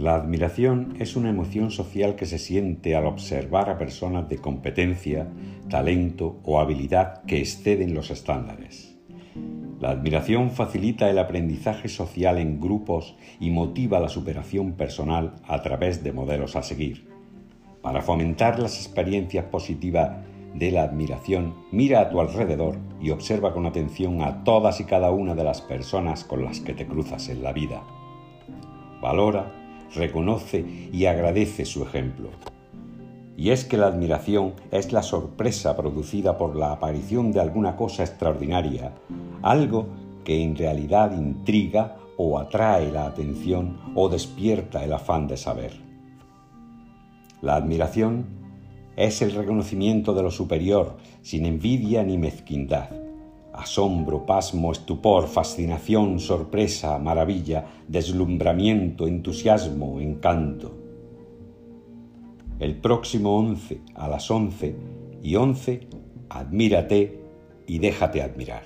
La admiración es una emoción social que se siente al observar a personas de competencia, talento o habilidad que exceden los estándares. La admiración facilita el aprendizaje social en grupos y motiva la superación personal a través de modelos a seguir. Para fomentar las experiencias positivas de la admiración, mira a tu alrededor y observa con atención a todas y cada una de las personas con las que te cruzas en la vida. Valora reconoce y agradece su ejemplo. Y es que la admiración es la sorpresa producida por la aparición de alguna cosa extraordinaria, algo que en realidad intriga o atrae la atención o despierta el afán de saber. La admiración es el reconocimiento de lo superior sin envidia ni mezquindad asombro, pasmo, estupor, fascinación, sorpresa, maravilla, deslumbramiento, entusiasmo, encanto. El próximo 11 a las 11 y 11, admírate y déjate admirar.